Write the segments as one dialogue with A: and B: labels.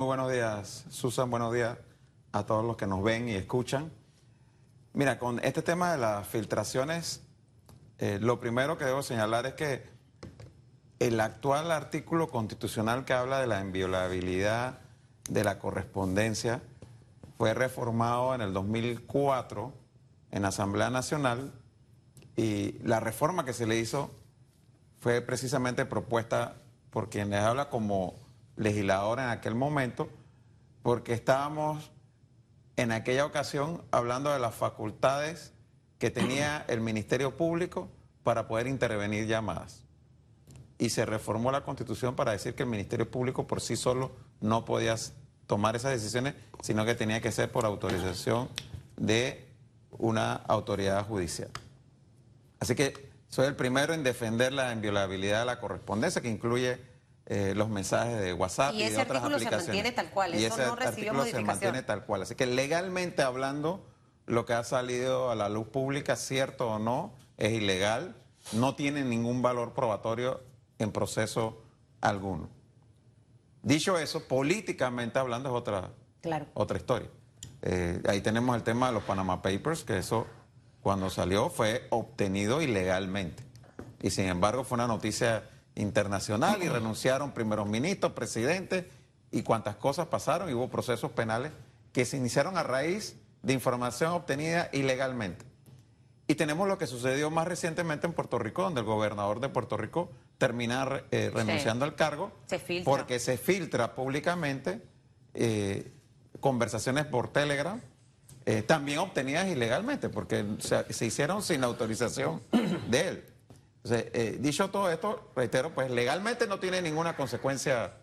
A: Muy buenos días, Susan. Buenos días a todos los que nos ven y escuchan. Mira, con este tema de las filtraciones, eh, lo primero que debo señalar es que el actual artículo constitucional que habla de la inviolabilidad de la correspondencia fue reformado en el 2004 en Asamblea Nacional y la reforma que se le hizo fue precisamente propuesta por quien les habla como legislador en aquel momento, porque estábamos en aquella ocasión hablando de las facultades que tenía el Ministerio Público para poder intervenir llamadas. Y se reformó la Constitución para decir que el Ministerio Público por sí solo no podía tomar esas decisiones, sino que tenía que ser por autorización de una autoridad judicial. Así que soy el primero en defender la inviolabilidad de la correspondencia, que incluye eh, los mensajes de WhatsApp y, de otras aplicaciones. se mantiene
B: tal cual,
A: y ese no artículo se mantiene tal cual. Así que legalmente hablando, lo que ha salido a la luz pública, cierto o no, es ilegal, no tiene ningún valor probatorio en proceso alguno. Dicho eso, políticamente hablando es otra, otra historia. Eh, ahí tenemos el tema de los Panama Papers, que eso cuando salió fue obtenido ilegalmente. Y sin embargo fue una noticia internacional y renunciaron primeros ministros, presidentes y cuantas cosas pasaron y hubo procesos penales que se iniciaron a raíz de información obtenida ilegalmente. Y tenemos lo que sucedió más recientemente en Puerto Rico, donde el gobernador de Puerto Rico termina eh, renunciando al cargo porque se filtra públicamente eh, conversaciones por Telegram, eh, también obtenidas ilegalmente, porque se hicieron sin autorización de él. Eh, dicho todo esto, reitero, pues legalmente no tiene ninguna consecuencia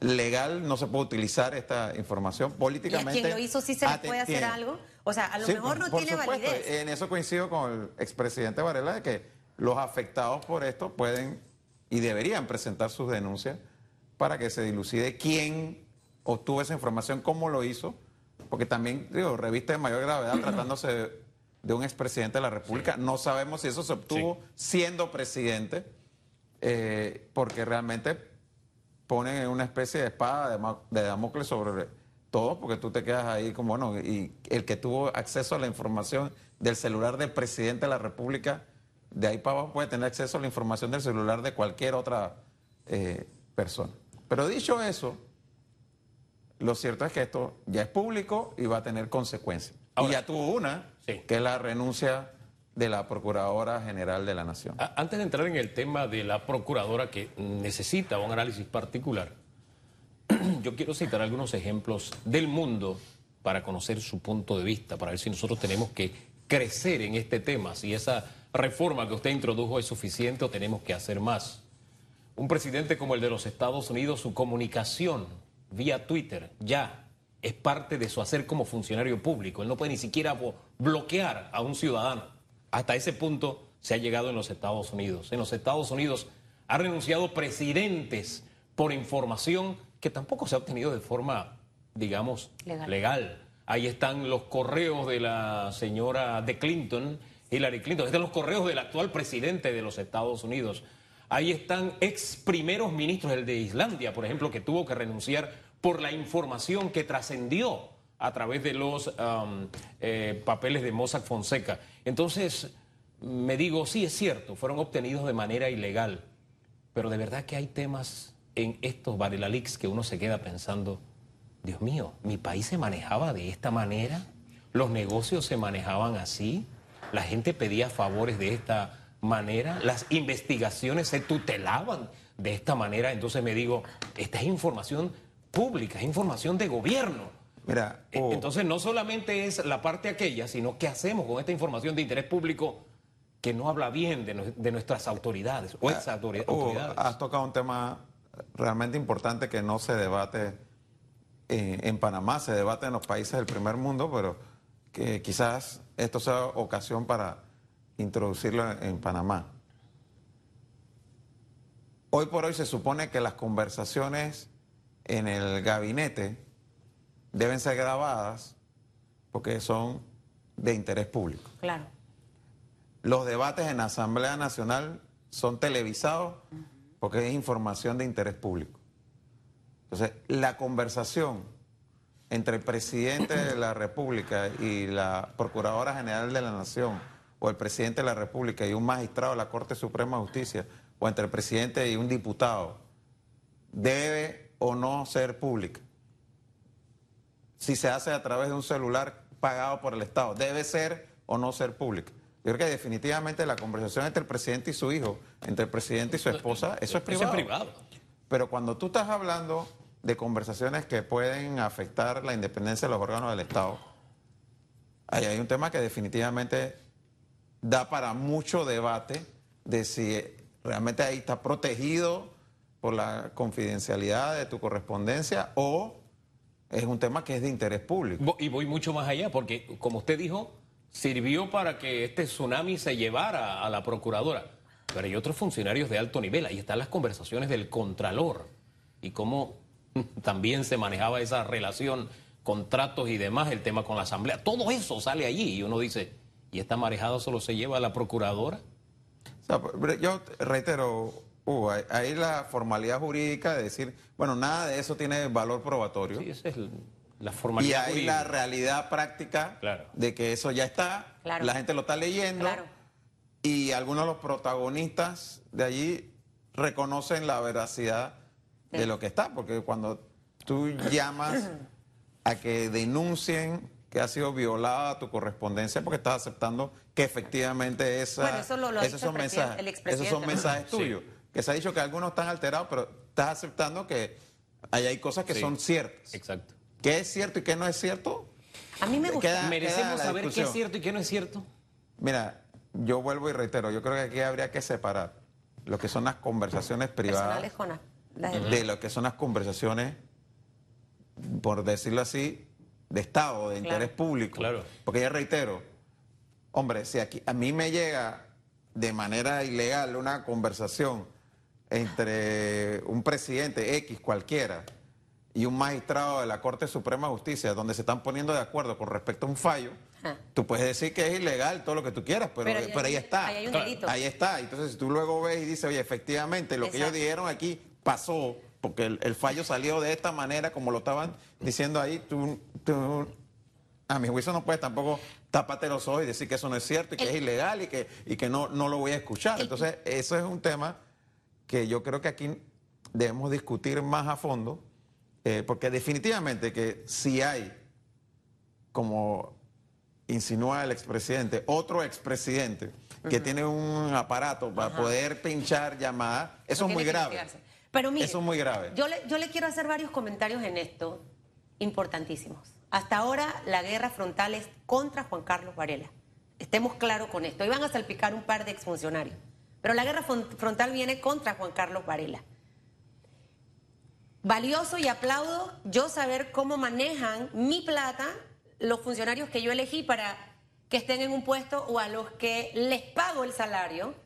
A: legal, no se puede utilizar esta información políticamente.
B: ¿Y a quien lo hizo sí se le puede hacer algo? O sea, a lo mejor no tiene validez.
A: En eso coincido con el expresidente Varela de que los afectados por esto pueden y deberían presentar sus denuncias para que se dilucide quién obtuvo esa información, cómo lo hizo, porque también, digo, revista de mayor gravedad tratándose de un expresidente de la República. No sabemos si eso se obtuvo siendo presidente, eh, porque realmente ponen una especie de espada de, Damocles sobre todo, porque tú te quedas ahí como, bueno, y el que tuvo acceso a la información del celular del presidente de la República, de ahí para abajo puede tener acceso a la información del celular de cualquier otra eh, persona. Pero dicho eso, lo cierto es que esto ya es público y va a tener consecuencias y ya tuvo una, que es la renuncia de la Procuradora General de la Nación.
C: Antes de entrar en el tema de la Procuradora que necesita un análisis particular, yo quiero citar algunos ejemplos del mundo para conocer su punto de vista, para ver si nosotros tenemos que crecer en este tema, si esa reforma que usted introdujo es suficiente o tenemos que hacer más. Un presidente como el de los Estados Unidos, su comunicación vía Twitter ya es parte de su hacer como funcionario público. Él no puede ni siquiera bloquear a un ciudadano. Hasta ese punto se ha llegado en los Estados Unidos. En los Estados Unidos ha renunciado presidentes por información que tampoco se ha obtenido de forma, digamos, legal. Ahí están los correos de la señora de Clinton, Hillary Clinton. Ahí están los correos del actual presidente de los Estados Unidos. Ahí están ex primeros ministros, el de Islandia, por ejemplo, que tuvo que renunciar por la información que trascendió a través de los eh, papeles de Mossack Fonseca. Entonces, me digo, sí, es cierto, fueron obtenidos de manera ilegal, pero de verdad que hay temas en estos Varela que uno se queda pensando, Dios mío, mi país se manejaba de esta manera, los negocios se manejaban así, la gente pedía favores de esta manera, las investigaciones se tutelaban de esta manera, entonces me digo, esta es información pública, es información de gobierno. Mira, eh, oh. entonces no solamente es la parte aquella, sino qué hacemos con esta información de interés público que no habla bien de, nuestras autoridades o
A: ah, autoridades. has tocado un tema realmente importante que no se debate eh, en Panamá, se debate en los países del primer mundo, pero que quizás esto sea ocasión para introducirlo en Panamá. Hoy por hoy se supone que las conversaciones en el gabinete deben ser grabadas porque son de interés público.
B: Claro.
A: Los debates en la Asamblea Nacional son televisados porque es información de interés público. Entonces, la conversación entre el presidente de la República y la Procuradora General de la Nación, o el presidente de la República y un magistrado de la Corte Suprema de Justicia, o entre el presidente y un diputado, debe o no ser pública. Si se hace a través de un celular pagado por el Estado, debe ser o no ser pública. Yo creo que definitivamente la conversación entre el presidente y su hijo, entre el presidente y su esposa, eso es privado.
C: Eso es privado.
A: Pero cuando tú estás hablando de conversaciones que pueden afectar la independencia de los órganos del Estado, ahí hay un tema que definitivamente da para mucho debate de si realmente ahí está protegido por la confidencialidad de tu correspondencia o es un tema que es de interés público.
C: Y voy mucho más allá, porque como usted dijo, sirvió para que este tsunami se llevara a la procuradora. Pero hay otros funcionarios de alto nivel, ahí están las conversaciones del contralor y cómo también se manejaba esa relación, contratos y demás, el tema con la asamblea, todo eso sale allí y uno dice, ¿y esta marejada solo se lleva a la procuradora?
A: yo reitero, ahí la formalidad jurídica de decir, bueno, nada de eso tiene valor probatorio.
C: Sí, esa es la formalidad
A: Y ahí la realidad práctica de que eso ya está, la gente lo está leyendo y algunos de los protagonistas de allí reconocen la veracidad de lo que está, porque cuando tú llamas a que denuncien que ha sido violada tu correspondencia porque estás aceptando que efectivamente esa, esos, son mensajes, esos son mensajes tuyos. Que se ha dicho que algunos están alterados, pero estás aceptando que ahí hay cosas que son ciertas.
C: Exacto.
A: ¿Qué es cierto y qué no es cierto?
B: A mí me gusta.
C: Merecemos saber qué es cierto y qué no es cierto.
A: Mira, yo vuelvo y reitero, yo creo que aquí habría que separar lo que son las conversaciones privadas de lo que son las conversaciones, por decirlo así, de Estado, de interés público.
C: Claro.
A: Porque ya reitero, hombre, si aquí a mí me llega de manera ilegal una conversación entre un presidente X cualquiera y un magistrado de la Corte Suprema de Justicia donde se están poniendo de acuerdo con respecto a un fallo, tú puedes decir que es ilegal todo lo que tú quieras, pero, pero, ahí, está.
B: Ahí,
A: ahí, está. Entonces, si tú luego ves y dices, oye, efectivamente, lo que ellos dijeron aquí pasó, porque el, fallo salió de esta manera, como lo estaban diciendo ahí, tú, a mi juicio no puedes tampoco taparte los ojos y decir que eso no es cierto y que es ilegal y que, y que no, no lo voy a escuchar. Entonces, eso es un tema que yo creo que aquí debemos discutir más a fondo, eh, porque definitivamente que si hay, como insinúa el expresidente, otro expresidente que tiene un aparato para poder pinchar llamadas, eso es muy grave.
B: Pero mire,
A: Eso es muy grave.
B: Yo le, yo le quiero hacer varios comentarios en esto, importantísimos. Hasta ahora la guerra frontal es contra Juan Carlos Varela. Estemos claros con esto. Iban a salpicar un par de exfuncionarios. Pero la guerra frontal viene contra Juan Carlos Varela. Valioso y aplaudo yo saber cómo manejan mi plata los funcionarios que yo elegí para que estén en un puesto o a los que les pago el salario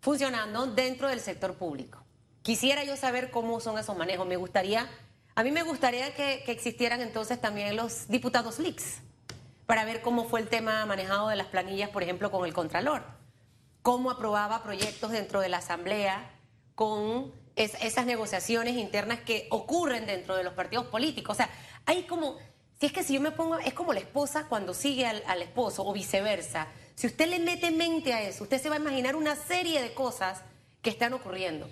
B: funcionando dentro del sector público. Quisiera yo saber cómo son esos manejos. Me gustaría, a mí me gustaría que, existieran entonces también los diputados leaks para ver cómo fue el tema manejado de las planillas, por ejemplo, con el Contralor. Cómo aprobaba proyectos dentro de la Asamblea con esas negociaciones internas que ocurren dentro de los partidos políticos. O sea, hay como, si es que si yo me pongo, es como la esposa cuando sigue al, al esposo o viceversa. Si usted le mete mente a eso, usted se va a imaginar una serie de cosas que están ocurriendo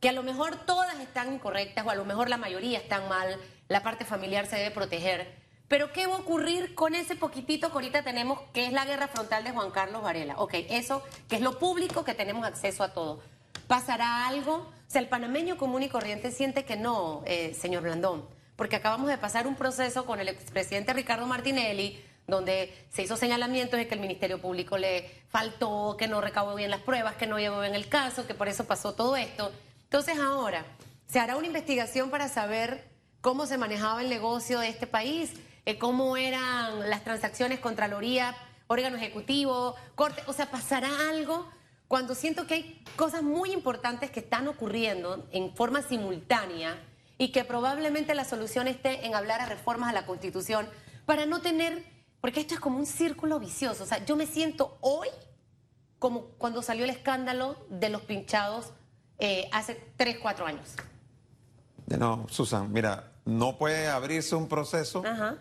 B: que a lo mejor todas están incorrectas o a lo mejor la mayoría están mal, la parte familiar se debe proteger. Pero ¿qué va a ocurrir con ese poquitito que ahorita tenemos, que es la guerra frontal de Juan Carlos Varela? Ok, eso, que es lo público, que tenemos acceso a todo. ¿Pasará algo? O sea, el panameño común y corriente siente que no, eh, señor Blandón, porque acabamos de pasar un proceso con el expresidente Ricardo Martinelli, donde se hizo señalamiento de que el Ministerio Público le faltó, que no recaudó bien las pruebas, que no llevó bien el caso, que por eso pasó todo esto. Entonces ahora, ¿se hará una investigación para saber cómo se manejaba el negocio de este país? Eh, ¿Cómo eran las transacciones, Contraloría, órgano ejecutivo, corte? O sea, ¿pasará algo? Cuando siento que hay cosas muy importantes que están ocurriendo en forma simultánea y que probablemente la solución esté en hablar a reformas a la Constitución para no tener, porque esto es como un círculo vicioso. O sea, yo me siento hoy como cuando salió el escándalo de los pinchados eh, hace 3, 4 años.
A: No, Susan, mira, no puede abrirse un proceso
B: Ajá.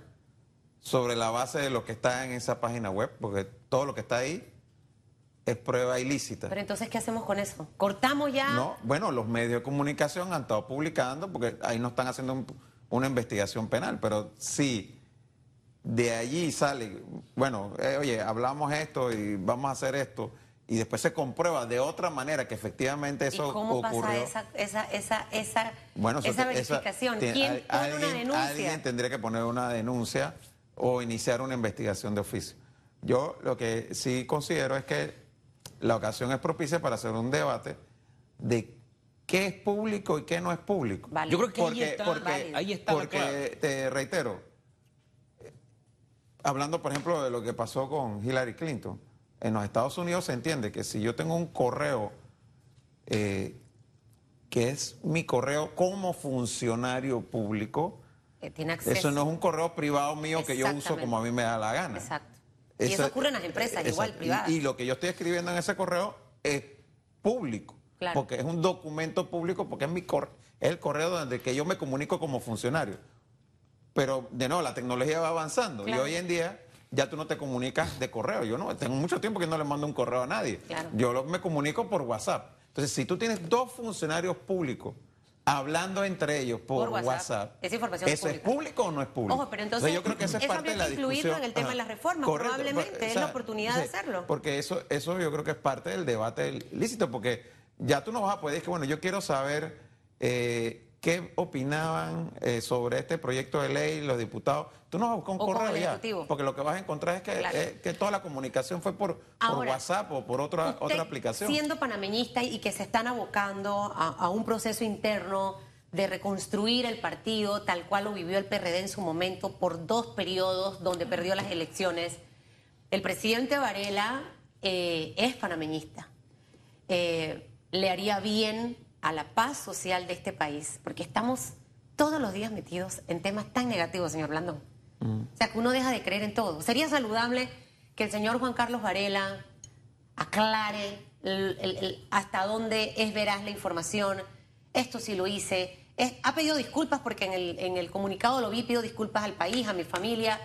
A: Sobre la base de lo que está en esa página web, porque todo lo que está ahí es prueba ilícita.
B: Pero entonces, ¿qué hacemos con eso? ¿Cortamos ya?
A: No, bueno, los medios de comunicación han estado publicando, porque ahí no están haciendo un- una investigación penal, pero sí, de allí sale, bueno, eh, oye, hablamos esto y vamos a hacer esto, y después se comprueba de otra manera que efectivamente
B: ¿Y
A: eso
B: cómo
A: ocurrió.
B: pasa esa, esa, esa, esa,
A: Bueno,
B: esa verificación? ¿Quién pone una denuncia?
A: Alguien tendría que poner una denuncia o iniciar una investigación de oficio. Yo lo que sí considero es que la ocasión es propicia para hacer un debate de qué es público y qué no es público.
B: Vale.
C: Yo creo que ahí
A: Porque,
C: está,
A: porque,
C: ahí está la
A: porque
C: clave.
A: te reitero, eh, hablando por ejemplo de lo que pasó con Hillary Clinton, en los Estados Unidos se entiende que si yo tengo un correo eh, que es mi correo como funcionario público,
B: Eh, tiene acceso.
A: eso no es un correo privado mío que yo uso como a mí me da la gana.
B: Exacto. Y eso ocurre en las empresas, igual,
A: exacto.
B: privadas.
A: Y, y lo que yo estoy escribiendo en ese correo es público.
B: Claro.
A: Porque es un documento público, porque es, mi cor- es el correo donde que yo me comunico como funcionario. Pero, de nuevo, la tecnología va avanzando.
B: Claro.
A: Y hoy en día ya tú no te comunicas de correo. Yo no, tengo mucho tiempo que no le mando un correo a nadie.
B: Claro.
A: Yo me comunico por WhatsApp. Entonces, si tú tienes dos funcionarios públicos hablando entre ellos por,
B: Por WhatsApp,
A: WhatsApp,
B: esa información es
A: ¿eso es
B: pública.
A: público o no es público?
B: Ojo, pero entonces,
A: yo creo que esa es
B: eso
A: parte de la
B: incluirlo
A: discusión.
B: en el tema de las reformas, probablemente, es la oportunidad de hacerlo.
A: Porque eso, eso yo creo que es parte del debate lícito, porque ya tú no vas a poder decir que, bueno, yo quiero saber eh, qué opinaban eh, sobre este proyecto de ley los diputados. Tú no vas a buscar un
B: O
A: correo ya, porque lo que vas a encontrar es que,
B: Claro.
A: eh, que toda la comunicación fue por, WhatsApp o por otra,
B: Usted,
A: otra aplicación.
B: Siendo panameñista y que se están abocando a, a un proceso interno de reconstruir el partido tal cual lo vivió el PRD en su momento por dos periodos donde perdió las elecciones, el presidente Varela eh, es panameñista. Eh, le haría bien a la paz social de este país, porque estamos todos los días metidos en temas tan negativos, señor Blandón. O sea, que uno deja de creer en todo. Sería saludable que el señor Juan Carlos Varela aclare el- el- el- hasta dónde es veraz la información. Esto sí lo hice. Es- ha pedido disculpas porque en el, en el comunicado lo vi, pido disculpas al país, a mi familia.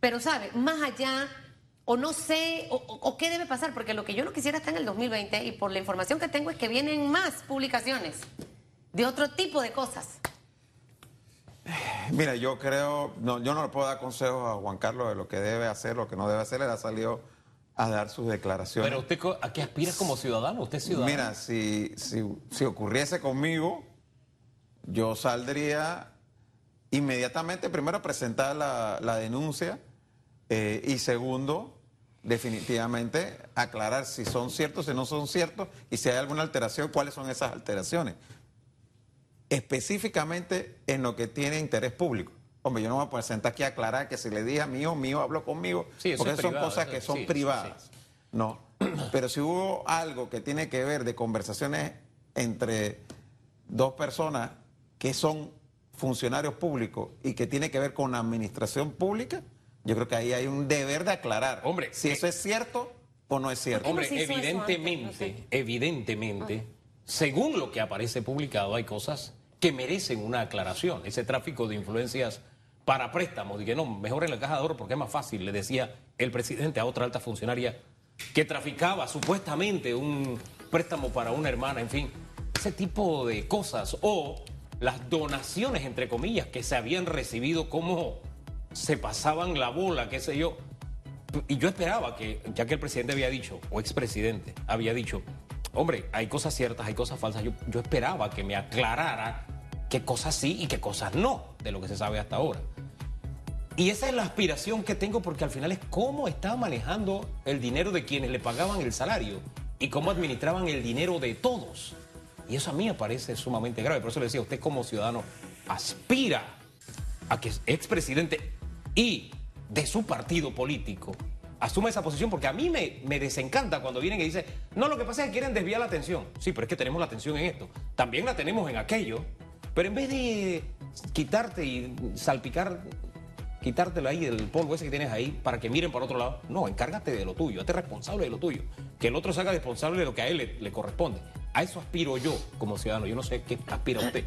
B: Pero, ¿sabe? Más allá, o no sé, o, o- o qué debe pasar, porque lo que yo no quisiera está en el 2020 y por la información que tengo es que vienen más publicaciones de otro tipo de cosas.
A: Mira, yo creo, no, yo no le puedo dar consejos a Juan Carlos de lo que debe hacer, lo que no debe hacer. Él ha salido a dar sus declaraciones.
C: Pero usted, ¿a qué aspira como ciudadano? ¿Usted es ciudadano?
A: Mira, si, si, si ocurriese conmigo, yo saldría inmediatamente, primero, a presentar la, la denuncia eh, y segundo, definitivamente, aclarar si son ciertos, si no son ciertos y si hay alguna alteración, cuáles son esas alteraciones. Específicamente en lo que tiene interés público. Hombre, yo no me voy a sentar aquí a aclarar que si le dije a mío, mío habló conmigo,
C: Sí, eso
A: porque
C: es
A: son cosas
C: eso-
A: que son
C: sí, sí,
A: privadas. No. Pero si hubo algo que tiene que ver de conversaciones entre dos personas que son funcionarios públicos y que tiene que ver con la administración pública, yo creo que ahí hay un deber de aclarar.
C: Hombre,
A: si
C: eh,
A: eso es cierto o no es cierto.
C: Hombre, evidentemente,
B: antes? No sé.
C: evidentemente, según lo que aparece publicado, hay cosas que merecen una aclaración. Ese tráfico de influencias para préstamos, y que no, mejor en la caja de oro porque es más fácil, le decía el presidente a otra alta funcionaria que traficaba supuestamente un préstamo para una hermana, en fin, ese tipo de cosas. O las donaciones, entre comillas, que se habían recibido, cómo se pasaban la bola, qué sé yo. Y yo esperaba que, ya que el presidente había dicho, o expresidente había dicho, hombre, hay cosas ciertas, hay cosas falsas, yo, yo esperaba que me aclarara qué cosas sí y qué cosas no de lo que se sabe hasta ahora. Y esa es la aspiración que tengo porque al final es cómo estaba manejando el dinero de quienes le pagaban el salario y cómo administraban el dinero de todos. Y eso a mí me parece sumamente grave. Por eso le decía, usted como ciudadano aspira a que expresidente y de su partido político asuma esa posición porque a mí me, me desencanta cuando vienen y dicen, no, lo que pasa es que quieren desviar la atención. Sí, pero es que tenemos la atención en esto. También la tenemos en aquello. Pero en vez de quitarte y salpicar, quitártelo ahí el polvo ese que tienes ahí para que miren para otro lado, no, encárgate de lo tuyo, hazte responsable de lo tuyo. Que el otro se haga responsable de lo que a él le, le corresponde. A eso aspiro yo como ciudadano. Yo no sé qué aspira usted.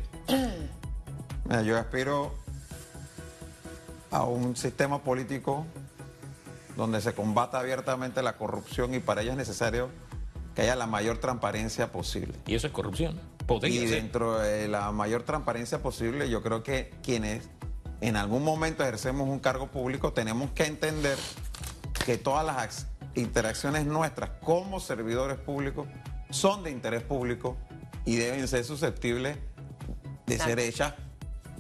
A: Yo aspiro a un sistema político donde se combata abiertamente la corrupción y para ello es necesario que haya la mayor transparencia posible.
C: Y eso es corrupción.
A: y dentro de la mayor transparencia posible, yo creo que quienes en algún momento ejercemos un cargo público tenemos que entender que todas las interacciones nuestras como servidores públicos son de interés público y deben ser susceptibles de ser hechas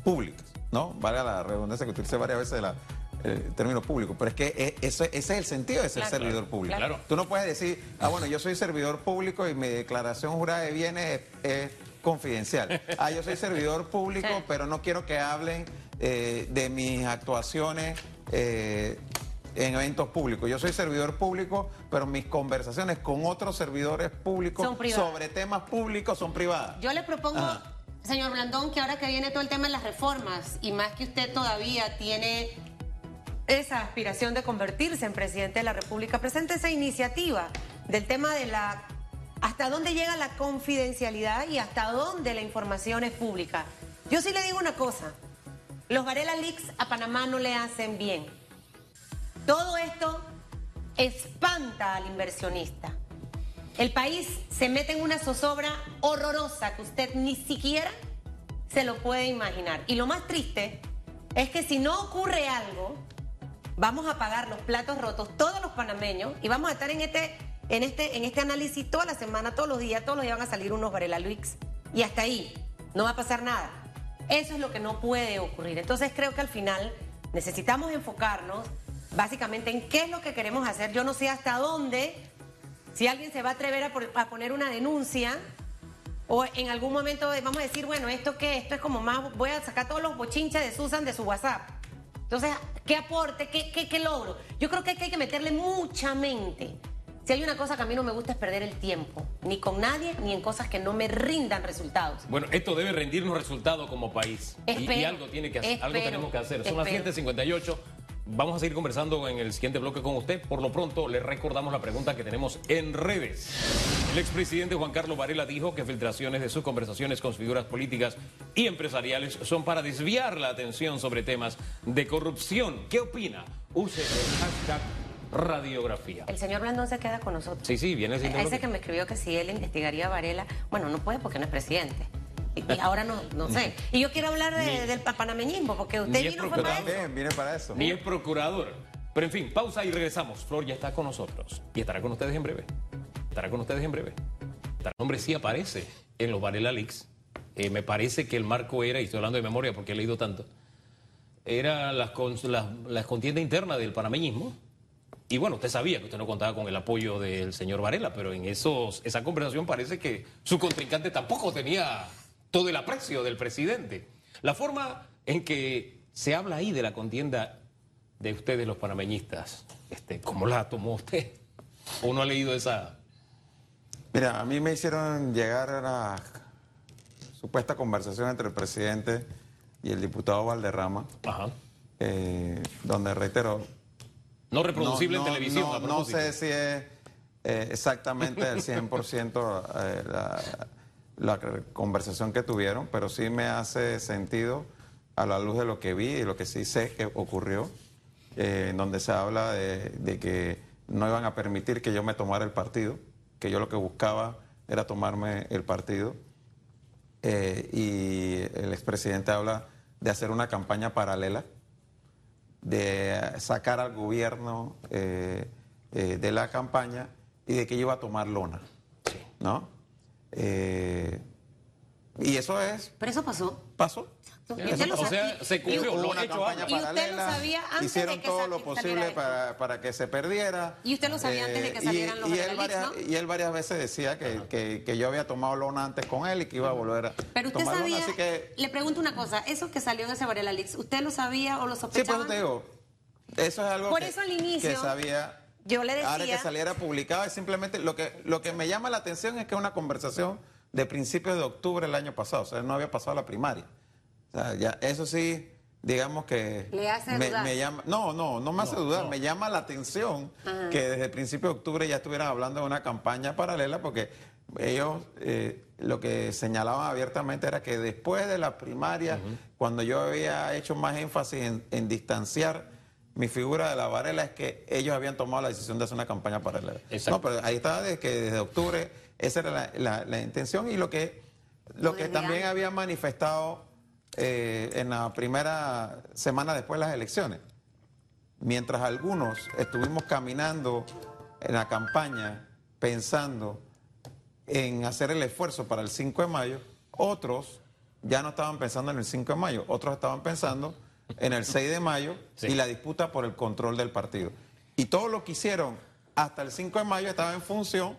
A: públicas, ¿no? Valga la redundancia que utilice varias veces el eh, término público, pero es que e, ese, es el sentido de ser servidor público. Claro. Tú no puedes decir, ah, bueno, yo soy servidor público y mi declaración jurada de bienes es, confidencial. Ah, yo soy servidor público, pero no quiero que hablen eh, de mis actuaciones eh, en eventos públicos. Yo soy servidor público, pero mis conversaciones con otros servidores públicos sobre temas públicos son privadas.
B: Yo le propongo, señor Blandón, que ahora que viene todo el tema de las reformas, y más que usted todavía tiene esa aspiración de convertirse en presidente de la República, presente esa iniciativa del tema de la hasta dónde llega la confidencialidad y hasta dónde la información es pública. Yo sí le digo una cosa, los Varela Leaks a Panamá no le hacen bien. Todo esto espanta al inversionista. El país se mete en una zozobra horrorosa que usted ni siquiera se lo puede imaginar. Y lo más triste es que si no ocurre algo, vamos a pagar los platos rotos todos los panameños y vamos a estar en este, en este, en este análisis toda la semana, todos los días, todos los días van a salir unos Varela Leaks. Y hasta ahí, no va a pasar nada. Eso es lo que no puede ocurrir. Entonces creo que al final necesitamos enfocarnos básicamente en qué es lo que queremos hacer. Yo no sé hasta dónde, si alguien se va a atrever a, poner una denuncia o en algún momento vamos a decir, bueno, esto qué, esto es como más, voy a sacar todos los bochinches de Susan de su WhatsApp. Entonces, ¿qué aporte? ¿Qué, qué, qué logro? Yo creo que hay que meterle mucha mente. Si hay una cosa que a mí no me gusta es perder el tiempo, ni con nadie, ni en cosas que no me rindan resultados.
C: Bueno, esto debe rendirnos resultados como país. y, algo, tiene que, algo tenemos que hacer. Son las 7.58. Vamos a seguir conversando en el siguiente bloque con usted. Por lo pronto, le recordamos la pregunta que tenemos en redes. El expresidente Juan Carlos Varela dijo que filtraciones de sus conversaciones con figuras políticas y empresariales son para desviar la atención sobre temas de corrupción. ¿Qué opina? Use el hashtag radiografía.
B: El señor Blandón se queda con nosotros.
C: Sí, sí, viene.
B: Ese que me escribió que si él investigaría a Varela, bueno, no puede porque no es presidente. Y ahora no, no sé. Y yo quiero hablar del panameñismo, porque usted vino para
A: eso. viene para eso.
C: Ni es procurador. Pero en fin, pausa y regresamos. Flor ya está con nosotros y estará con ustedes en breve. Estará con ustedes en breve. El nombre sí aparece en los Varela Leaks. Eh, me parece que el marco era, y estoy hablando de memoria porque he leído tanto, era las, las, las contiendas internas del panameñismo. Y bueno, usted sabía que usted no contaba con el apoyo del señor Varela, pero en esos, esa conversación parece que su contrincante tampoco tenía todo el aprecio del presidente. La forma en que se habla ahí de la contienda de ustedes los panameñistas, este, ¿cómo la tomó usted? ¿O no ha leído esa?
A: Mira, a mí me hicieron llegar a la supuesta conversación entre el presidente y el diputado Valderrama, eh, donde reitero...
C: No reproducible en televisión.
A: No, sé si es eh, exactamente el 100% eh, la, la conversación que tuvieron, pero sí me hace sentido a la luz de lo que vi y lo que sí sé que ocurrió, eh, en donde se habla de, que no iban a permitir que yo me tomara el partido, que yo lo que buscaba era tomarme el partido. Eh, y el expresidente habla de hacer una campaña paralela, de sacar al gobierno eh, de la campaña y de que yo iba a tomar lona. ¿No? Eh, y eso es.
B: Pero eso pasó.
A: Pasó.
C: o sea, se cumplió.
A: Hubo una campaña paralela. hicieron todo lo posible para, que se perdiera.
B: Y usted lo sabía antes de que eh, salieran los
A: y él, varias, y él varias veces decía que, que, yo había tomado lona antes con él y que iba a volver a
B: Pero usted sabía, así que... le pregunto una cosa, eso que salió en ese Varela Leaks, ¿usted lo sabía o lo sospechaba?
A: Sí, pues te digo, eso es algo
B: Por
A: que,
B: eso al inicio,
A: que sabía
B: yo le decía...
A: Ahora que saliera publicado, es simplemente lo que, lo que me llama la atención es que es una conversación de principios de octubre del año pasado, o sea, no había pasado la primaria. O sea, ya, eso sí, digamos que
B: Le hace
A: me,
B: dudar.
A: me llama, no, no, no me hace
C: No,
A: dudar,
C: no.
A: me llama la atención
B: Ajá.
A: que desde el principio de octubre ya estuvieran hablando de una campaña paralela porque ellos eh, lo que señalaban abiertamente era que después de la primaria, cuando yo había hecho más énfasis en, en distanciar mi figura de la Varela es que ellos habían tomado la decisión de hacer una campaña paralela.
C: Exacto.
A: No, pero ahí está desde que desde octubre esa era la, la- la intención y lo que lo que
B: desde
A: también había manifestado eh, en la primera semana después de las elecciones. Mientras algunos estuvimos caminando en la campaña pensando en hacer el esfuerzo para el 5 de mayo, otros ya no estaban pensando en el 5 de mayo, otros estaban pensando en el 6 de mayo
C: Sí.
A: y la disputa por el control del partido. Y todo lo que hicieron hasta el 5 de mayo estaba en función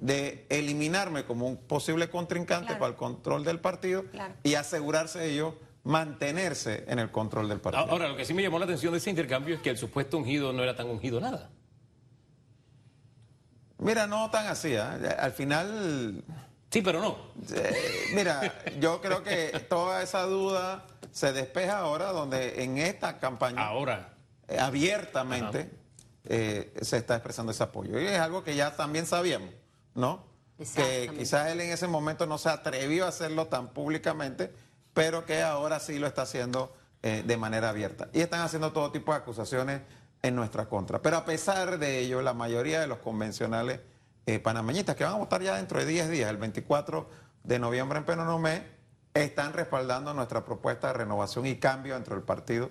A: de eliminarme como un posible contrincante
B: Claro.
A: para el control del partido
B: Claro.
A: y asegurarse ellos mantenerse en el control del partido.
C: Ahora, lo que sí me llamó la atención de ese intercambio es que el supuesto ungido no era tan ungido nada.
A: Mira, no tan así, ¿ah? Al final,
C: Sí, pero no.
A: eh, mira, yo creo que toda esa duda se despeja ahora donde en esta campaña
C: Ahora,
A: eh, abiertamente eh, se está expresando ese apoyo. Y es algo que ya también sabíamos, ¿no? Que quizás él en ese momento no se atrevió a hacerlo tan públicamente, pero que ahora sí lo está haciendo eh, de manera abierta. Y están haciendo todo tipo de acusaciones en nuestra contra. Pero a pesar de ello, la mayoría de los convencionales eh, panameñistas que van a votar ya dentro de 10 días, el 24 de noviembre en Penonomé, están respaldando nuestra propuesta de renovación y cambio dentro del partido,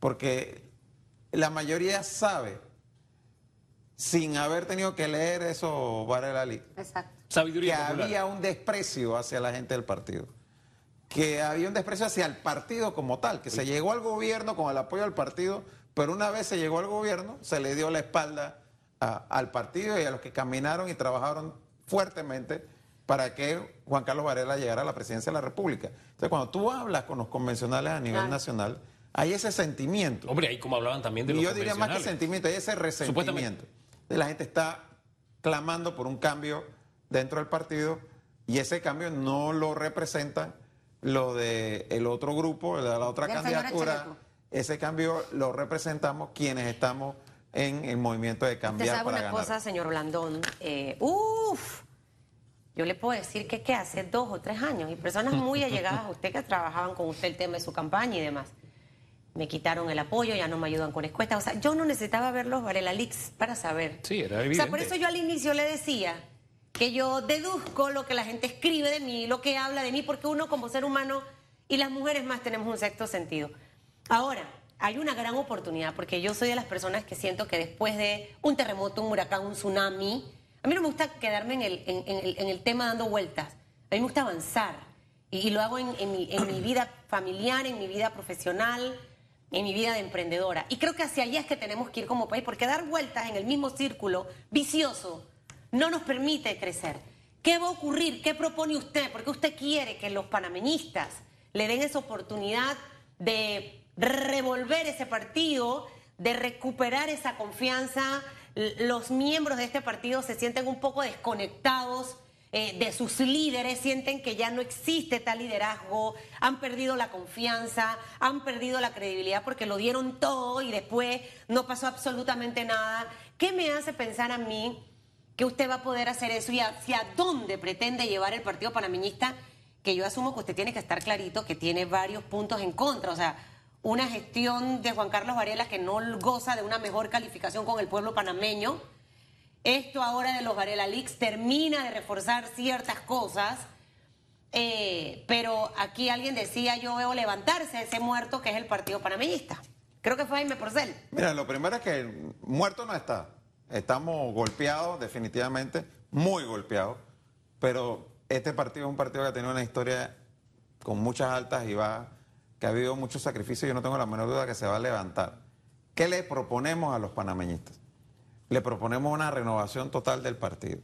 A: porque la mayoría sabe, sin haber tenido que leer eso, Varela Ali,
B: Exacto.
A: que había un desprecio hacia la gente del partido. Que había un desprecio hacia el partido como tal, que se llegó al gobierno con el apoyo al partido, pero una vez se llegó al gobierno, se le dio la espalda a- al partido y a los que caminaron y trabajaron fuertemente para que Juan Carlos Varela llegara a la presidencia de la República. Entonces, cuando tú hablas con los convencionales a nivel
B: Claro.
A: nacional, hay ese sentimiento.
C: Hombre, ahí como hablaban también de
A: Y
C: los
A: yo diría más que sentimiento, hay ese resentimiento. De La gente está clamando por un cambio dentro del partido y ese cambio no lo representan lo de el otro grupo, de la otra candidatura. Ese cambio lo representamos quienes estamos en el movimiento de
B: Usted
A: cambiar
B: sabe
A: para
B: una
A: ganar.
B: cosa, señor Blandón. Eh, uf, yo le puedo decir que, que hace dos o tres años, y personas muy allegadas a usted que trabajaban con usted el tema de su campaña y demás, me quitaron el apoyo, ya no me ayudan con encuestas. O sea, yo no necesitaba ver los Varela Leaks para saber.
C: Sí, era
B: O sea,
C: evidente.
B: por eso yo al inicio le decía que yo deduzco lo que la gente escribe de mí, lo que habla de mí, porque uno como ser humano y las mujeres más tenemos un sexto sentido. Ahora, hay una gran oportunidad, porque yo soy de las personas que siento que después de un terremoto, un huracán, un tsunami, a mí no me gusta quedarme en el, en- el- en el tema dando vueltas, a mí me gusta avanzar. Y, y lo hago en, en mi, en mi vida familiar, en mi vida profesional, en mi vida de emprendedora. Y creo que hacia allá es que tenemos que ir como país, porque dar vueltas en el mismo círculo vicioso no nos permite crecer. ¿Qué va a ocurrir? ¿Qué propone usted? Porque usted quiere que los panameñistas le den esa oportunidad de revolver ese partido, de recuperar esa confianza. Los miembros de este partido se sienten un poco desconectados eh, de sus líderes, sienten que ya no existe tal liderazgo, han perdido la confianza, han perdido la credibilidad porque lo dieron todo y después no pasó absolutamente nada. ¿Qué me hace pensar a mí que usted va a poder hacer eso y hacia dónde pretende llevar el partido panameñista? Que yo asumo que usted tiene que estar clarito que tiene varios puntos en contra, o sea, una gestión de Juan Carlos Varela que no goza de una mejor calificación con el pueblo panameño. Esto ahora de los Varela Leaks termina de reforzar ciertas cosas, eh, pero aquí alguien decía, yo veo levantarse ese muerto que es el partido panameñista. Creo que fue Jaime Porcel.
A: Mira, lo primero es que muerto no está. Estamos golpeados, definitivamente, muy golpeados. Pero este partido es un partido que ha tenido una historia con muchas altas y bajas, que ha habido muchos sacrificios y yo no tengo la menor duda que se va a levantar. ¿Qué le proponemos a los panameñistas? Le proponemos una renovación total del partido.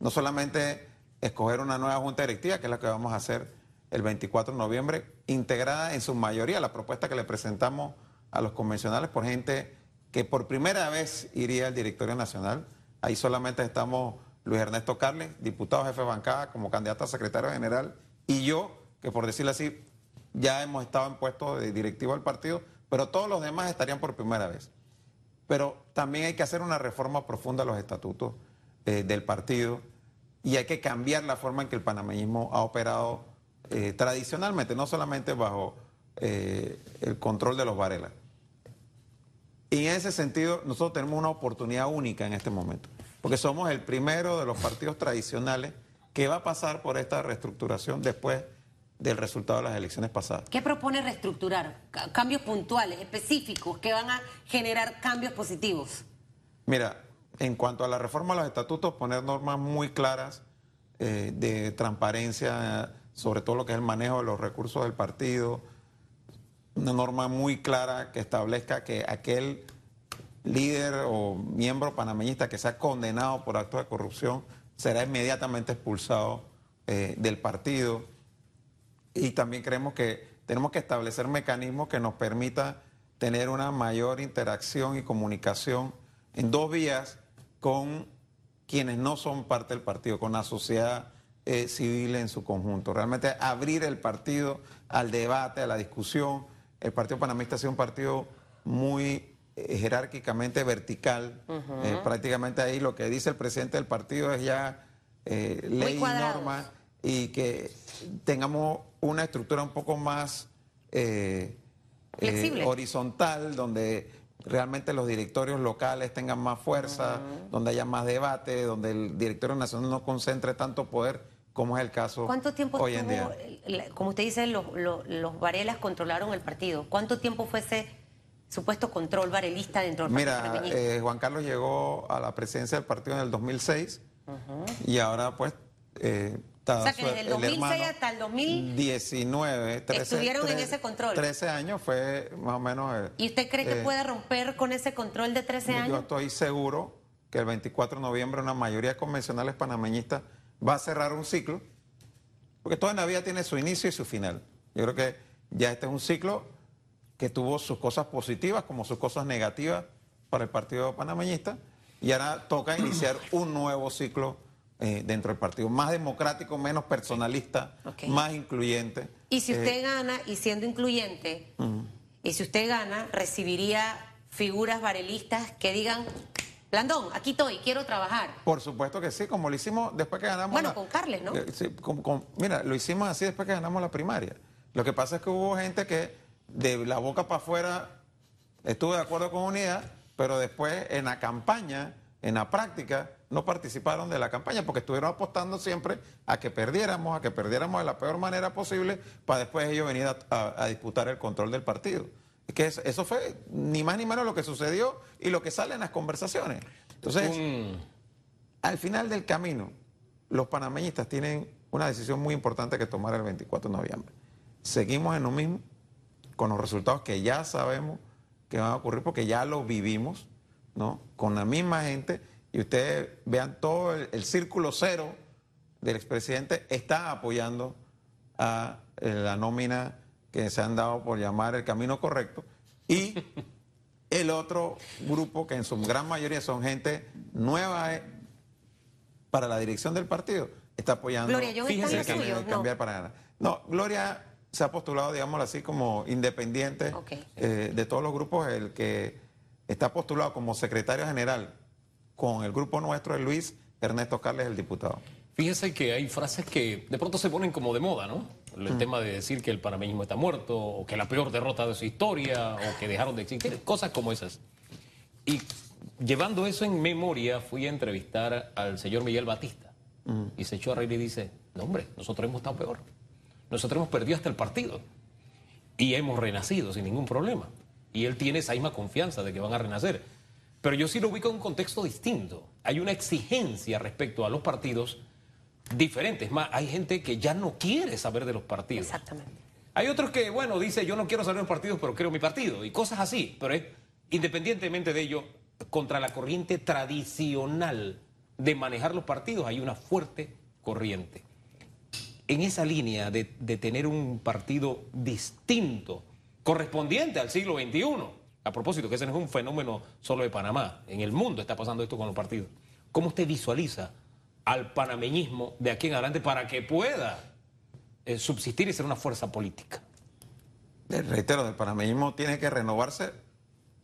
A: No solamente escoger una nueva junta directiva, que es la que vamos a hacer el 24 de noviembre, integrada en su mayoría la propuesta que le presentamos a los convencionales por gente que por primera vez iría al directorio nacional. Ahí solamente estamos Luis Ernesto Carles, diputado jefe de bancada como candidato a secretario general, y yo, que por decirlo así, ya hemos estado en puesto de directivo del partido, pero todos los demás estarían por primera vez. Pero también hay que hacer una reforma profunda a los estatutos eh, del partido y hay que cambiar la forma en que el panameñismo ha operado eh, tradicionalmente, no solamente bajo eh, el control de los Varela. Y en ese sentido, nosotros tenemos una oportunidad única en este momento, porque somos el primero de los partidos tradicionales que va a pasar por esta reestructuración después del resultado de las elecciones pasadas.
B: ¿Qué propone reestructurar? Cambios puntuales, específicos, que van a generar cambios positivos.
A: Mira, en cuanto a la reforma de los estatutos, poner normas muy claras eh, de transparencia sobre todo lo que es el manejo de los recursos del partido, una norma muy clara que establezca que aquel líder o miembro panameñista que sea condenado por actos de corrupción será inmediatamente expulsado eh, del partido. Y también creemos que tenemos que establecer mecanismos que nos permitan tener una mayor interacción y comunicación en dos vías con quienes no son parte del partido, con la sociedad eh, civil en su conjunto. Realmente abrir el partido al debate, a la discusión. El Partido Panamista ha sido un partido muy eh, jerárquicamente vertical. Eh, prácticamente ahí lo que dice el presidente del partido es ya ley y norma y que tengamos una estructura un poco más horizontal, donde realmente los directorios locales tengan más fuerza, donde haya más debate, donde el directorio nacional no concentre tanto poder como es el caso
B: ¿Cuánto tiempo
A: hoy en día.
B: Como usted dice, los, los, Varelas controlaron el partido. ¿Cuánto tiempo fue ese supuesto control varelista dentro del
A: Mira, partido? Mira, eh, Juan Carlos llegó a la presidencia del partido en el 2006 y ahora pues...
B: Eh, o sea que desde el 2006 hasta el 2019 13, estuvieron en ese control.
A: 13 años fue más o menos...
B: Eh, ¿Y usted cree que puede romper con ese control de 13 años?
A: Yo estoy seguro que el 24 de noviembre una mayoría de convencionales panameñistas va a cerrar un ciclo, porque toda la vida tiene su inicio y su final. Yo creo que ya este es un ciclo que tuvo sus cosas positivas como sus cosas negativas para el Partido Panameñista, y ahora toca iniciar un nuevo ciclo eh, dentro del partido, más democrático, menos personalista, más incluyente.
B: Y si usted eh, gana, y siendo incluyente, y si usted gana, recibiría figuras varelistas que digan, Blandón, aquí estoy, quiero trabajar.
A: Por supuesto que sí, como lo hicimos después que ganamos.
B: Bueno, con Carles, ¿no? Eh,
A: mira, lo hicimos así después que ganamos la primaria. Lo que pasa es que hubo gente que de la boca para afuera estuvo de acuerdo con unidad, pero después en la campaña, en la práctica, no participaron de la campaña porque estuvieron apostando siempre a que perdiéramos, a que perdiéramos de la peor manera posible, para después ellos venir a disputar el control del partido que eso fue ni más ni menos lo que sucedió y lo que sale en las conversaciones. Entonces, al final del camino, los panameñistas tienen una decisión muy importante que tomar el 24 de noviembre. Seguimos en lo mismo, con los resultados que ya sabemos que van a ocurrir porque ya lo vivimos, ¿no? Con la misma gente y ustedes vean todo el, círculo cero del expresidente está apoyando a eh, la nómina que se han dado por llamar el camino correcto, y el otro grupo, que en su gran mayoría son gente nueva eh, para la dirección del partido, está apoyando
B: Gloria, yo el
A: camino de cambiar para ganar. No, Gloria se ha postulado, digamos así, como independiente eh, de todos los grupos, el que está postulado como secretario general con el grupo nuestro es Luis Ernesto Carles, el diputado.
C: Fíjese que hay frases que de pronto se ponen como de moda, ¿no? El mm. tema de decir que el panameñismo está muerto, o que la peor derrota de su historia, o que dejaron de existir, cosas como esas. Y llevando eso en memoria, fui a entrevistar al señor Miguel Batista. Mm. Y se echó a reír y dice, no hombre, nosotros hemos estado peor. Nosotros hemos perdido hasta el partido. Y hemos renacido sin ningún problema. Y él tiene esa misma confianza de que van a renacer. Pero yo sí lo ubico en un contexto distinto. Hay una exigencia respecto a los partidos diferentes. Más, hay gente que ya no quiere saber de los partidos.
B: Exactamente.
C: Hay otros que, bueno, dice, yo no quiero saber de los partidos, pero creo mi partido. Y cosas así. Pero independientemente de ello, contra la corriente tradicional de manejar los partidos, hay una fuerte corriente. En esa línea de, de tener un partido distinto, correspondiente al siglo XXI, a propósito, que ese no es un fenómeno solo de Panamá, en el mundo está pasando esto con los partidos. ¿Cómo usted visualiza al panameñismo de aquí en adelante para que pueda eh, subsistir y ser una fuerza política?
A: Reitero, el panameñismo tiene que renovarse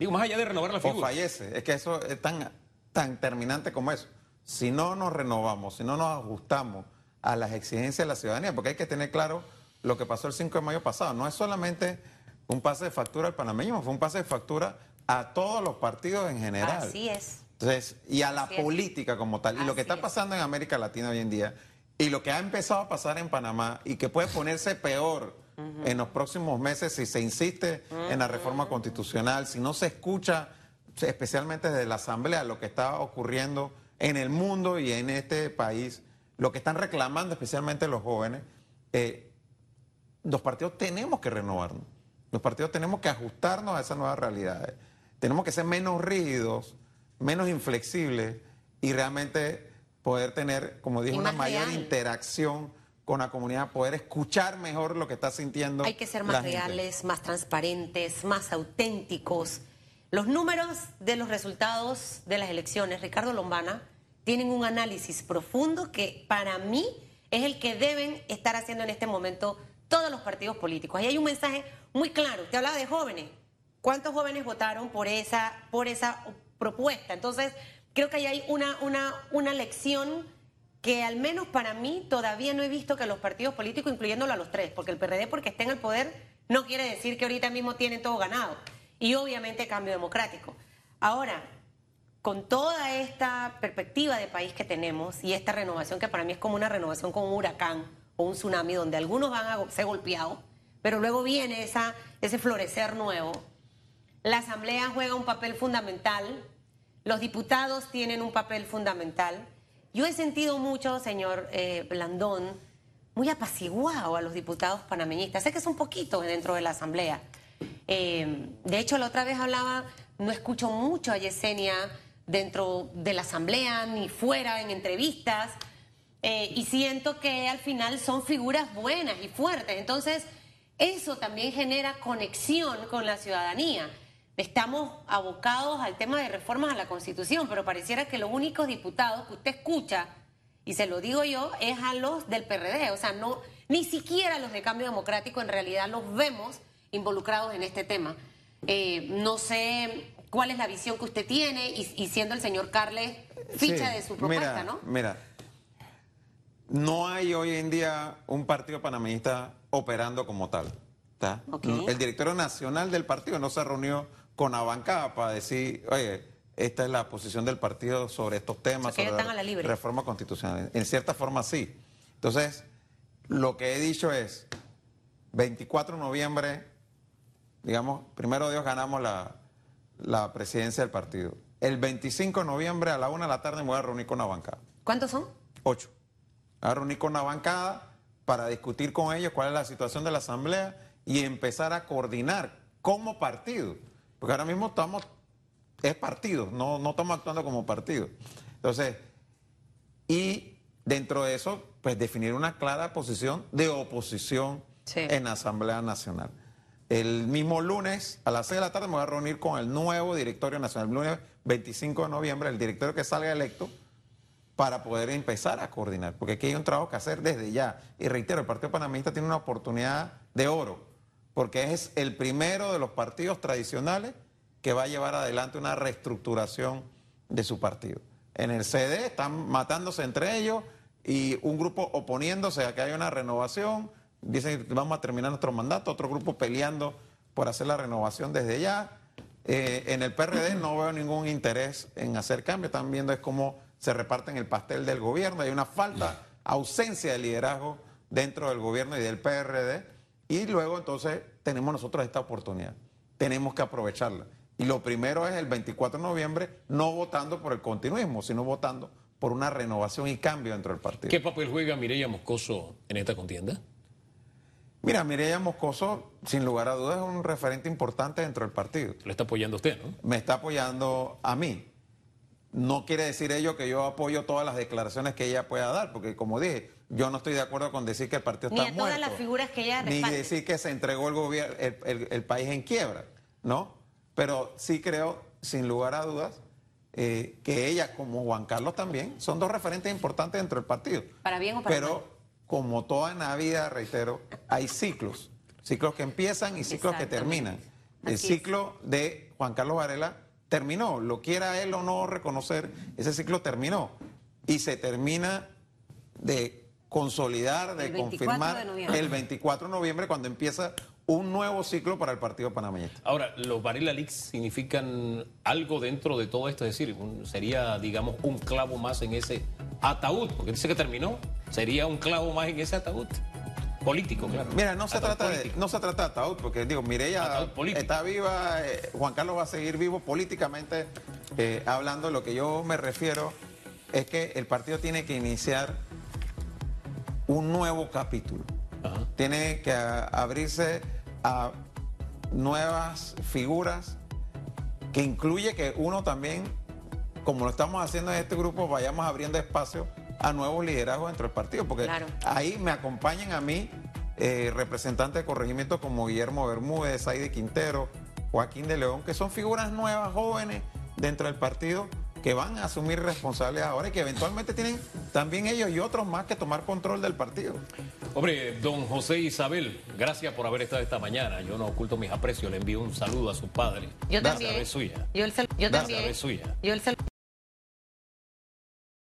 C: Digo, más allá de renovar la
A: o
C: figura.
A: fallece. Es que eso es tan, tan terminante como eso. Si no nos renovamos, si no nos ajustamos a las exigencias de la ciudadanía, porque hay que tener claro lo que pasó el 5 de mayo pasado. No es solamente un pase de factura al panameñismo, fue un pase de factura a todos los partidos en general.
B: Así es.
A: Entonces, y a la
B: Así es.
A: política como tal. Y lo que está
B: es.
A: pasando en América Latina hoy en día, y lo que ha empezado a pasar en Panamá, y que puede ponerse peor en los próximos meses si se insiste en la reforma constitucional, si no se escucha, especialmente desde la Asamblea, lo que está ocurriendo en el mundo y en este país, lo que están reclamando especialmente los jóvenes, eh, los partidos tenemos que renovarnos. Los partidos tenemos que ajustarnos a esas nuevas realidades. Tenemos que ser menos rígidos, menos inflexibles y realmente poder tener, como dije, una mayor
B: real.
A: interacción con la comunidad, poder escuchar mejor lo que está sintiendo.
B: Hay que ser más
A: gente.
B: reales, más transparentes, más auténticos. Los números de los resultados de las elecciones, Ricardo Lombana, tienen un análisis profundo que para mí es el que deben estar haciendo en este momento todos los partidos políticos. Ahí hay un mensaje muy claro. Usted hablaba de jóvenes. ¿Cuántos jóvenes votaron por esa, por esa propuesta? Entonces, creo que ahí hay una, una, una lección que al menos para mí todavía no he visto que los partidos políticos, incluyéndolo a los tres, porque el PRD porque está en el poder no quiere decir que ahorita mismo tienen todo ganado. Y obviamente cambio democrático. Ahora, con toda esta perspectiva de país que tenemos y esta renovación que para mí es como una renovación con un huracán o un tsunami donde algunos van a ser golpeados, pero luego viene esa, ese florecer nuevo. La Asamblea juega un papel fundamental, los diputados tienen un papel fundamental. Yo he sentido mucho, señor eh, Blandón, muy apaciguado a los diputados panameñistas. Sé que es un poquito dentro de la Asamblea. Eh, de hecho, la otra vez hablaba, no escucho mucho a Yesenia dentro de la Asamblea ni fuera en entrevistas. Eh, y siento que al final son figuras buenas y fuertes. Entonces, eso también genera conexión con la ciudadanía. Estamos abocados al tema de reformas a la Constitución, pero pareciera que los únicos diputados que usted escucha, y se lo digo yo, es a los del PRD. O sea, no, ni siquiera los de Cambio Democrático en realidad los vemos involucrados en este tema. Eh, no sé cuál es la visión que usted tiene y, y siendo el señor Carles ficha
A: Sí,
B: de su propuesta,
A: mira,
B: ¿no?
A: Mira, no hay hoy en día un partido panameñista operando como tal. El directorio nacional del partido no se reunió con la bancada para decir, oye, esta es la posición del partido sobre estos temas,
B: O sea,
A: sobre
B: están a la libre.
A: reforma constitucional. En cierta forma sí. Entonces, lo que he dicho es, 24 de noviembre, digamos, primero Dios ganamos la, la presidencia del partido. El 25 de noviembre a la una de la tarde me voy a reunir con la bancada.
B: ¿Cuántos son?
A: Ocho. A reunir con la bancada para discutir con ellos cuál es la situación de la asamblea y empezar a coordinar como partido. Porque ahora mismo estamos, es partido, no, no estamos actuando como partido. Entonces, y dentro de eso, pues definir una clara posición de oposición
B: Sí.
A: en la Asamblea Nacional. El mismo lunes a las 6 de la tarde me voy a reunir con el nuevo directorio nacional. El lunes 25 de noviembre, el directorio que salga electo, para poder empezar a coordinar. Porque aquí hay un trabajo que hacer desde ya. Y reitero, el Partido Panamista tiene una oportunidad de oro, porque es el primero de los partidos tradicionales que va a llevar adelante una reestructuración de su partido. En el CD están matándose entre ellos y un grupo oponiéndose a que haya una renovación. Dicen que vamos a terminar nuestro mandato, otro grupo peleando por hacer la renovación desde ya. Eh, en el PRD no veo ningún interés en hacer cambio, están viendo es cómo se reparten el pastel del gobierno, hay una falta, ausencia de liderazgo dentro del gobierno y del PRD, y luego entonces tenemos nosotros esta oportunidad, tenemos que aprovecharla. Y lo primero es el 24 de noviembre, no votando por el continuismo, sino votando por una renovación y cambio dentro del partido.
C: ¿Qué papel juega Mireya Moscoso en esta contienda?
A: Mira, Mireya Moscoso, sin lugar a dudas, es un referente importante dentro del partido.
C: Lo está apoyando usted, ¿no?
A: me está apoyando a mí. No quiere decir ello que yo apoyo todas las declaraciones que ella pueda dar, porque como dije, yo no estoy de acuerdo con decir que el partido
B: Ni
A: está
B: a todas
A: muerto.
B: las figuras que ella
A: Ni
B: respalde.
A: decir que se entregó el, gobierno, el, el- el país en quiebra, ¿no? Pero sí creo, sin lugar a dudas, eh, que ella, como Juan Carlos también, son dos referentes importantes dentro del partido.
B: Para bien o para
A: Pero,
B: mal.
A: como toda en la vida, reitero, hay ciclos. Ciclos que empiezan y ciclos que terminan. El
B: Así es.
A: ciclo de Juan Carlos Varela terminó, lo quiera él o no reconocer, ese ciclo terminó y se termina de consolidar, de
B: El 24
A: confirmar
B: de noviembre.
A: el 24 de noviembre cuando empieza un nuevo ciclo para el partido panameñista.
C: Ahora, ¿los Varela Leaks significan algo dentro de todo esto? Es decir, un- sería, digamos, un clavo más en ese ataúd, porque dice que terminó. Sería un clavo más en ese ataúd. Político, claro.
A: Mira, no se
C: Ataúd
A: trata de, no se trata de ataúd, porque digo, Mireya está viva, eh, Juan Carlos va a seguir vivo políticamente eh, hablando. Lo que yo me refiero es que el partido tiene que iniciar un nuevo capítulo.
C: Ajá.
A: Tiene que a- abrirse a nuevas figuras que incluye que uno también, como lo estamos haciendo en este grupo, vayamos abriendo espacio a nuevos liderazgos dentro del partido, porque
B: Claro.
A: ahí me acompañan a mí eh, representantes de corregimiento como Guillermo Bermúdez, Saide Quintero, Joaquín de León, que son figuras nuevas, jóvenes dentro del partido que van a asumir responsabilidades ahora y que eventualmente tienen también ellos y otros más que tomar control del partido.
C: Hombre, don José Isabel, gracias por haber estado esta mañana. Yo no oculto mis aprecios, le envío un saludo a su padre.
B: Yo también.
C: vez suya.
B: Yo, el sal- yo también.
C: vez suya.
B: Yo el